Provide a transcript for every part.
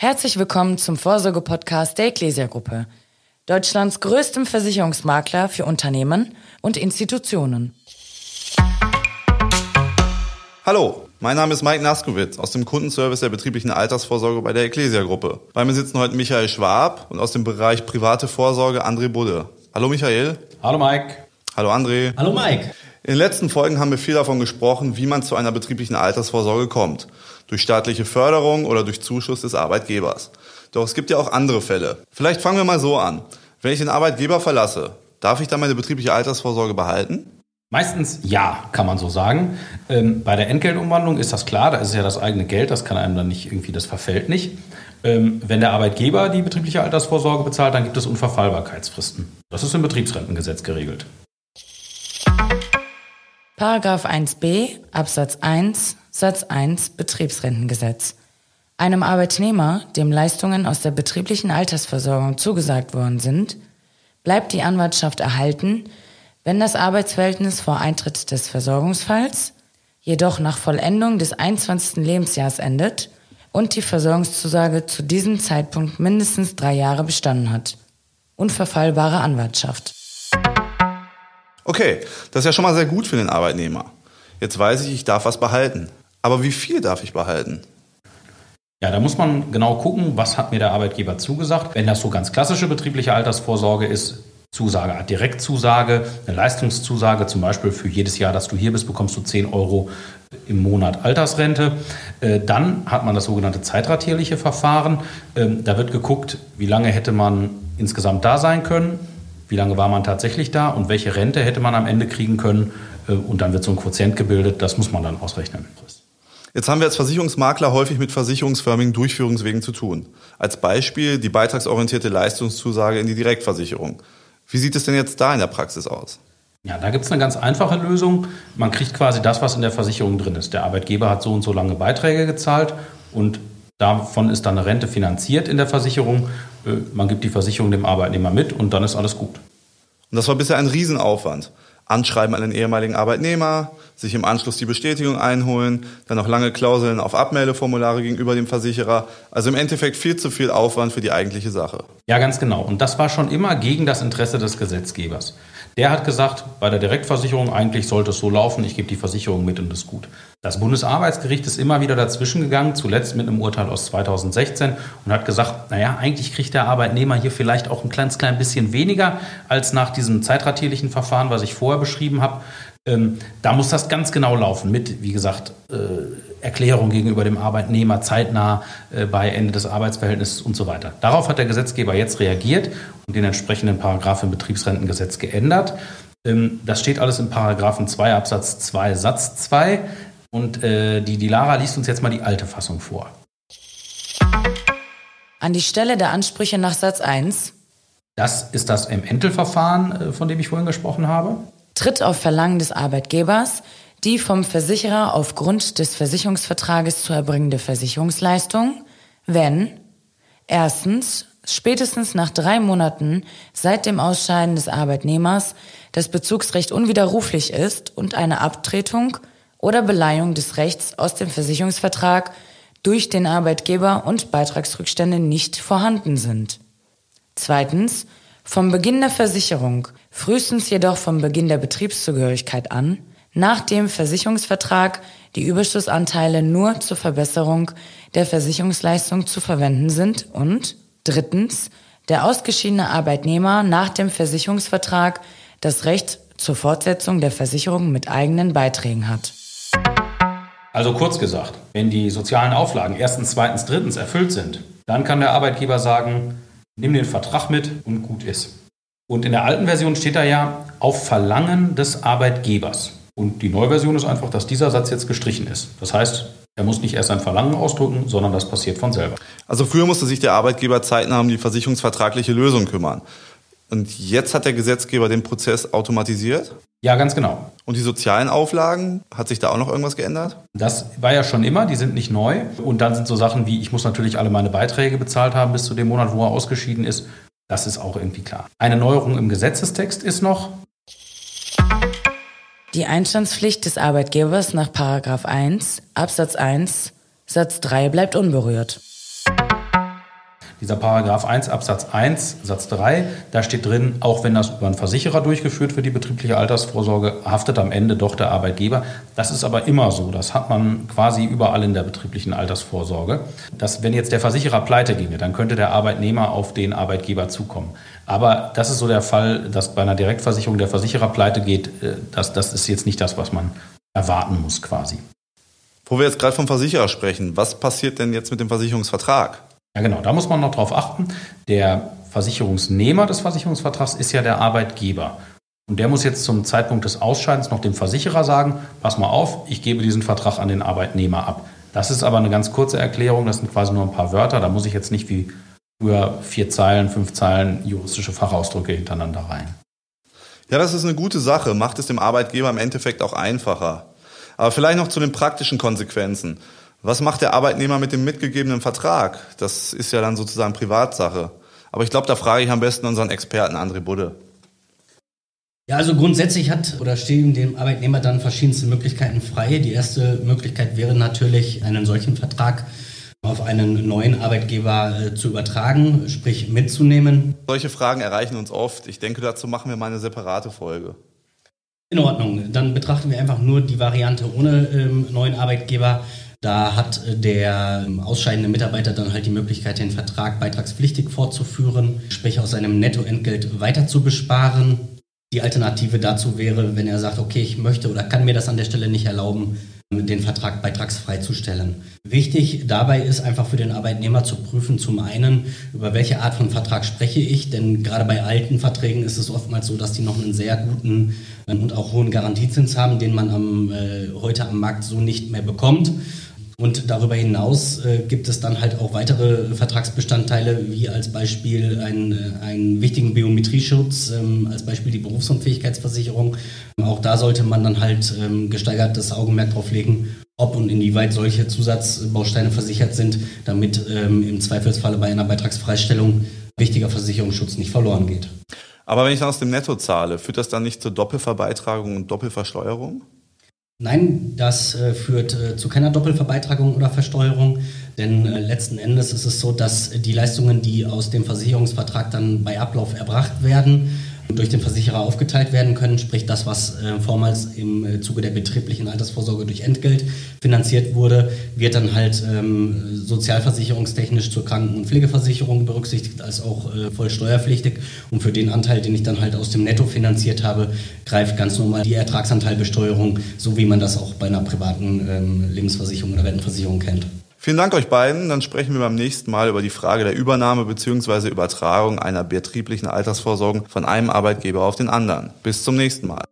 Herzlich willkommen zum Vorsorge-Podcast der Ecclesia-Gruppe, Deutschlands größtem Versicherungsmakler für Unternehmen und Institutionen. Hallo, mein Name ist Mike Naskowitz aus dem Kundenservice der betrieblichen Altersvorsorge bei der Ecclesia-Gruppe. Bei mir sitzen heute Michael Schwab und aus dem Bereich private Vorsorge André Budde. Hallo Michael. Hallo Mike. Hallo André. Hallo Mike. In den letzten Folgen haben wir viel davon gesprochen, wie man zu einer betrieblichen Altersvorsorge kommt. Durch staatliche Förderung oder durch Zuschuss des Arbeitgebers. Doch es gibt ja auch andere Fälle. Vielleicht fangen wir mal so an. Wenn ich den Arbeitgeber verlasse, darf ich dann meine betriebliche Altersvorsorge behalten? Meistens ja, kann man so sagen. Ähm, bei der Entgeltumwandlung ist das klar, da ist es ja das eigene Geld, das kann einem dann nicht irgendwie, das verfällt nicht. Ähm, wenn der Arbeitgeber die betriebliche Altersvorsorge bezahlt, dann gibt es Unverfallbarkeitsfristen. Das ist im Betriebsrentengesetz geregelt. Paragraph 1b Absatz 1 Satz 1 Betriebsrentengesetz. Einem Arbeitnehmer, dem Leistungen aus der betrieblichen Altersversorgung zugesagt worden sind, bleibt die Anwartschaft erhalten, wenn das Arbeitsverhältnis vor Eintritt des Versorgungsfalls, jedoch nach Vollendung des 21. Lebensjahrs endet und die Versorgungszusage zu diesem Zeitpunkt mindestens drei Jahre bestanden hat. Unverfallbare Anwartschaft. Okay, das ist ja schon mal sehr gut für den Arbeitnehmer. Jetzt weiß ich, ich darf was behalten. Aber wie viel darf ich behalten? Ja, da muss man genau gucken, was hat mir der Arbeitgeber zugesagt. Wenn das so ganz klassische betriebliche Altersvorsorge ist, Zusage, Direktzusage, eine Leistungszusage, zum Beispiel für jedes Jahr, dass du hier bist, bekommst du 10 Euro im Monat Altersrente. Äh, dann hat man das sogenannte zeitratierliche Verfahren. Ähm, da wird geguckt, wie lange hätte man insgesamt da sein können wie lange war man tatsächlich da und welche Rente hätte man am Ende kriegen können. Äh, und dann wird so ein Quotient gebildet, das muss man dann ausrechnen. Jetzt haben wir als Versicherungsmakler häufig mit versicherungsförmigen Durchführungswegen zu tun. Als Beispiel die beitragsorientierte Leistungszusage in die Direktversicherung. Wie sieht es denn jetzt da in der Praxis aus? Ja, da gibt es eine ganz einfache Lösung. Man kriegt quasi das, was in der Versicherung drin ist. Der Arbeitgeber hat so und so lange Beiträge gezahlt und davon ist dann eine Rente finanziert in der Versicherung äh, man gibt die Versicherung dem Arbeitnehmer mit und dann ist alles gut. Und das war bisher ein Riesenaufwand. Anschreiben an den ehemaligen Arbeitnehmer, sich im Anschluss die Bestätigung einholen, dann noch lange Klauseln auf Abmeldeformulare gegenüber dem Versicherer. Also im Endeffekt viel zu viel Aufwand für die eigentliche Sache. Ja, ganz genau. Und das war schon immer gegen das Interesse des Gesetzgebers. Der hat gesagt, bei der Direktversicherung eigentlich sollte es so laufen, ich gebe die Versicherung mit und ist gut. Das Bundesarbeitsgericht ist immer wieder dazwischen gegangen, zuletzt mit einem Urteil aus 2016 und hat gesagt, naja, eigentlich kriegt der Arbeitnehmer hier vielleicht auch ein kleines klein bisschen weniger als nach diesem zeitratierlichen Verfahren, was ich vorher beschrieben habe. Ähm, da muss das ganz genau laufen mit, wie gesagt, äh, Erklärung gegenüber dem Arbeitnehmer zeitnah äh, bei Ende des Arbeitsverhältnisses und so weiter. Darauf hat der Gesetzgeber jetzt reagiert und den entsprechenden Paragraph im Betriebsrentengesetz geändert. Ähm, das steht alles in Paragraphen 2 Absatz 2 Satz 2 und äh, die, die Lara liest uns jetzt mal die alte Fassung vor. An die Stelle der Ansprüche nach Satz 1. Das ist das im Entelverfahren, äh, von dem ich vorhin gesprochen habe. Tritt auf Verlangen des Arbeitgebers die vom Versicherer aufgrund des Versicherungsvertrages zu erbringende Versicherungsleistung, wenn erstens spätestens nach drei Monaten seit dem Ausscheiden des Arbeitnehmers das Bezugsrecht unwiderruflich ist und eine Abtretung oder Beleihung des Rechts aus dem Versicherungsvertrag durch den Arbeitgeber und Beitragsrückstände nicht vorhanden sind. Zweitens, vom Beginn der Versicherung, frühestens jedoch vom Beginn der Betriebszugehörigkeit an, nach dem Versicherungsvertrag die Überschussanteile nur zur Verbesserung der Versicherungsleistung zu verwenden sind und drittens der ausgeschiedene Arbeitnehmer nach dem Versicherungsvertrag das Recht zur Fortsetzung der Versicherung mit eigenen Beiträgen hat. Also kurz gesagt, wenn die sozialen Auflagen erstens, zweitens, drittens erfüllt sind, dann kann der Arbeitgeber sagen, nimm den Vertrag mit und gut ist. Und in der alten Version steht da ja auf Verlangen des Arbeitgebers. Und die Neuversion ist einfach, dass dieser Satz jetzt gestrichen ist. Das heißt, er muss nicht erst ein Verlangen ausdrücken, sondern das passiert von selber. Also früher musste sich der Arbeitgeber zeitnah um die versicherungsvertragliche Lösung kümmern. Und jetzt hat der Gesetzgeber den Prozess automatisiert? Ja, ganz genau. Und die sozialen Auflagen, hat sich da auch noch irgendwas geändert? Das war ja schon immer, die sind nicht neu. Und dann sind so Sachen wie, ich muss natürlich alle meine Beiträge bezahlt haben bis zu dem Monat, wo er ausgeschieden ist. Das ist auch irgendwie klar. Eine Neuerung im Gesetzestext ist noch, die Einstandspflicht des Arbeitgebers nach 1 Absatz 1 Satz 3 bleibt unberührt. Dieser Paragraph 1 Absatz 1 Satz 3, da steht drin, auch wenn das über einen Versicherer durchgeführt wird, die betriebliche Altersvorsorge, haftet am Ende doch der Arbeitgeber. Das ist aber immer so. Das hat man quasi überall in der betrieblichen Altersvorsorge. Dass, wenn jetzt der Versicherer pleite ginge, dann könnte der Arbeitnehmer auf den Arbeitgeber zukommen. Aber das ist so der Fall, dass bei einer Direktversicherung der Versicherer pleite geht. Äh, das, das ist jetzt nicht das, was man erwarten muss quasi. Wo wir jetzt gerade vom Versicherer sprechen, was passiert denn jetzt mit dem Versicherungsvertrag? Ja, genau, da muss man noch drauf achten. Der Versicherungsnehmer des Versicherungsvertrags ist ja der Arbeitgeber. Und der muss jetzt zum Zeitpunkt des Ausscheidens noch dem Versicherer sagen, pass mal auf, ich gebe diesen Vertrag an den Arbeitnehmer ab. Das ist aber eine ganz kurze Erklärung, das sind quasi nur ein paar Wörter, da muss ich jetzt nicht wie früher vier Zeilen, fünf Zeilen juristische Fachausdrücke hintereinander rein. Ja, das ist eine gute Sache, macht es dem Arbeitgeber im Endeffekt auch einfacher. Aber vielleicht noch zu den praktischen Konsequenzen. Was macht der Arbeitnehmer mit dem mitgegebenen Vertrag? Das ist ja dann sozusagen Privatsache. Aber ich glaube, da frage ich am besten unseren Experten André Budde. Ja, also grundsätzlich hat oder stehen dem Arbeitnehmer dann verschiedenste Möglichkeiten frei. Die erste Möglichkeit wäre natürlich, einen solchen Vertrag auf einen neuen Arbeitgeber äh, zu übertragen, sprich mitzunehmen. Solche Fragen erreichen uns oft. Ich denke, dazu machen wir mal eine separate Folge. In Ordnung. Dann betrachten wir einfach nur die Variante ohne ähm, neuen Arbeitgeber. Da hat äh, der ähm, ausscheidende Mitarbeiter dann halt die Möglichkeit, den Vertrag beitragspflichtig fortzuführen, sprich aus seinem Nettoentgelt weiter zu besparen. Die Alternative dazu wäre, wenn er sagt, okay, ich möchte oder kann mir das an der Stelle nicht erlauben, den Vertrag beitragsfrei zu stellen. Wichtig dabei ist einfach für den Arbeitnehmer zu prüfen, zum einen, über welche Art von Vertrag spreche ich, denn gerade bei alten Verträgen ist es oftmals so, dass die noch einen sehr guten und auch hohen Garantiezins haben, den man am, äh, heute am Markt so nicht mehr bekommt. Und darüber hinaus äh, gibt es dann halt auch weitere Vertragsbestandteile, wie als Beispiel einen, äh, einen wichtigen Biometrieschutz, ähm, als Beispiel die Berufsunfähigkeitsversicherung. Auch da sollte man dann halt ähm, gesteigertes Augenmerk drauf legen, ob und inwieweit solche Zusatzbausteine versichert sind, damit ähm, im Zweifelsfalle bei einer Beitragsfreistellung wichtiger Versicherungsschutz nicht verloren geht. Aber wenn ich dann aus dem Netto zahle, führt das dann nicht zur Doppelverbeitragung und Doppelversteuerung? Nein, das äh, führt äh, zu keiner Doppelverbeitragung oder Versteuerung, denn äh, letzten Endes ist es so, dass die Leistungen, die aus dem Versicherungsvertrag dann bei Ablauf erbracht werden, durch den Versicherer aufgeteilt werden können, sprich das, was äh, vormals im äh, Zuge der betrieblichen Altersvorsorge durch Entgelt finanziert wurde, wird dann halt ähm, sozialversicherungstechnisch zur Kranken- und Pflegeversicherung berücksichtigt, als auch äh, voll steuerpflichtig. Und für den Anteil, den ich dann halt aus dem Netto finanziert habe, greift ganz normal die Ertragsanteilbesteuerung, so wie man das auch bei einer privaten ähm, Lebensversicherung oder Rentenversicherung kennt. Vielen Dank euch beiden. Dann sprechen wir beim nächsten Mal über die Frage der Übernahme bzw. Übertragung einer betrieblichen Altersvorsorge von einem Arbeitgeber auf den anderen. Bis zum nächsten Mal.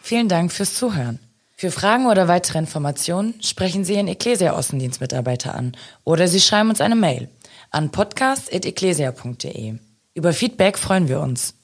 Vielen Dank fürs Zuhören. Für Fragen oder weitere Informationen sprechen Sie Ihren Ecclesia-Außendienstmitarbeiter an oder Sie schreiben uns eine Mail an podcast.ecclesia.de. Über Feedback freuen wir uns.